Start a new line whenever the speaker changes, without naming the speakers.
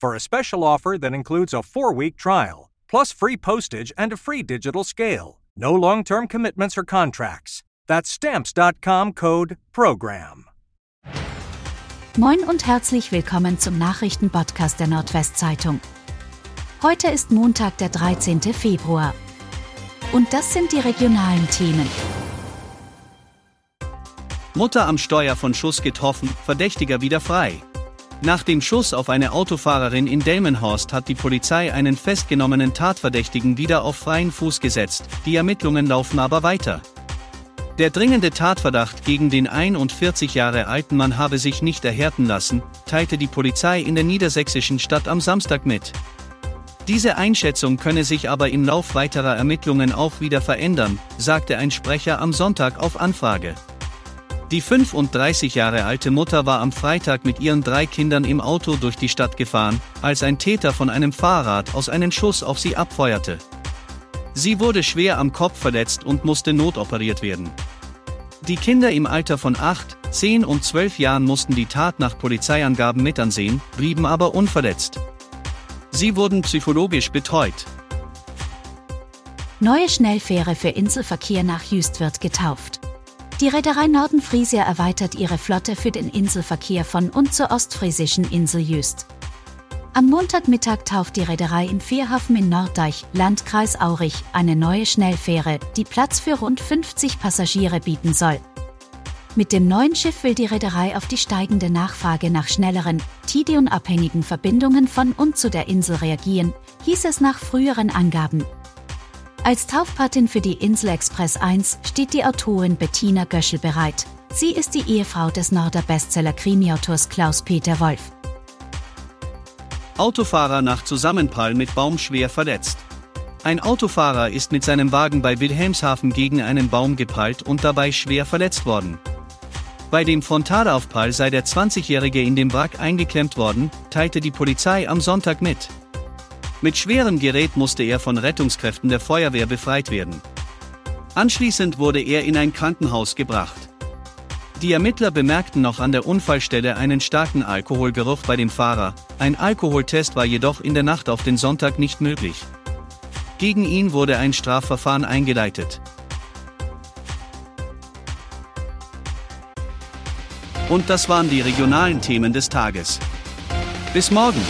for a special offer that includes a four week trial, plus free postage and a free digital scale. No long term commitments or contracts. That's stamps.com code PROGRAM.
Moin und herzlich willkommen zum Nachrichtenpodcast der Nordwestzeitung. Heute ist Montag, der 13. Februar. Und das sind die regionalen Themen.
Mutter am Steuer von Schuss getroffen, Verdächtiger wieder frei. Nach dem Schuss auf eine Autofahrerin in Delmenhorst hat die Polizei einen festgenommenen Tatverdächtigen wieder auf freien Fuß gesetzt, die Ermittlungen laufen aber weiter. Der dringende Tatverdacht gegen den 41 Jahre alten Mann habe sich nicht erhärten lassen, teilte die Polizei in der niedersächsischen Stadt am Samstag mit. Diese Einschätzung könne sich aber im Lauf weiterer Ermittlungen auch wieder verändern, sagte ein Sprecher am Sonntag auf Anfrage. Die 35 Jahre alte Mutter war am Freitag mit ihren drei Kindern im Auto durch die Stadt gefahren, als ein Täter von einem Fahrrad aus einen Schuss auf sie abfeuerte. Sie wurde schwer am Kopf verletzt und musste notoperiert werden. Die Kinder im Alter von 8, 10 und 12 Jahren mussten die Tat nach Polizeiangaben mitansehen, blieben aber unverletzt. Sie wurden psychologisch betreut.
Neue Schnellfähre für Inselverkehr nach Jüst wird getauft. Die Reederei Nordenfriesia erweitert ihre Flotte für den Inselverkehr von und zur ostfriesischen Insel Jüst. Am Montagmittag tauft die Reederei im Fährhafen in Norddeich, Landkreis Aurich, eine neue Schnellfähre, die Platz für rund 50 Passagiere bieten soll. Mit dem neuen Schiff will die Reederei auf die steigende Nachfrage nach schnelleren, Tidion-abhängigen Verbindungen von und zu der Insel reagieren, hieß es nach früheren Angaben. Als Taufpatin für die Insel Express 1 steht die Autorin Bettina Göschel bereit. Sie ist die Ehefrau des Norder Bestseller-Krimiautors Klaus-Peter Wolf.
Autofahrer nach Zusammenprall mit Baum schwer verletzt. Ein Autofahrer ist mit seinem Wagen bei Wilhelmshaven gegen einen Baum geprallt und dabei schwer verletzt worden. Bei dem Frontalaufprall sei der 20-Jährige in dem Wrack eingeklemmt worden, teilte die Polizei am Sonntag mit. Mit schwerem Gerät musste er von Rettungskräften der Feuerwehr befreit werden. Anschließend wurde er in ein Krankenhaus gebracht. Die Ermittler bemerkten noch an der Unfallstelle einen starken Alkoholgeruch bei dem Fahrer, ein Alkoholtest war jedoch in der Nacht auf den Sonntag nicht möglich. Gegen ihn wurde ein Strafverfahren eingeleitet. Und das waren die regionalen Themen des Tages. Bis morgen!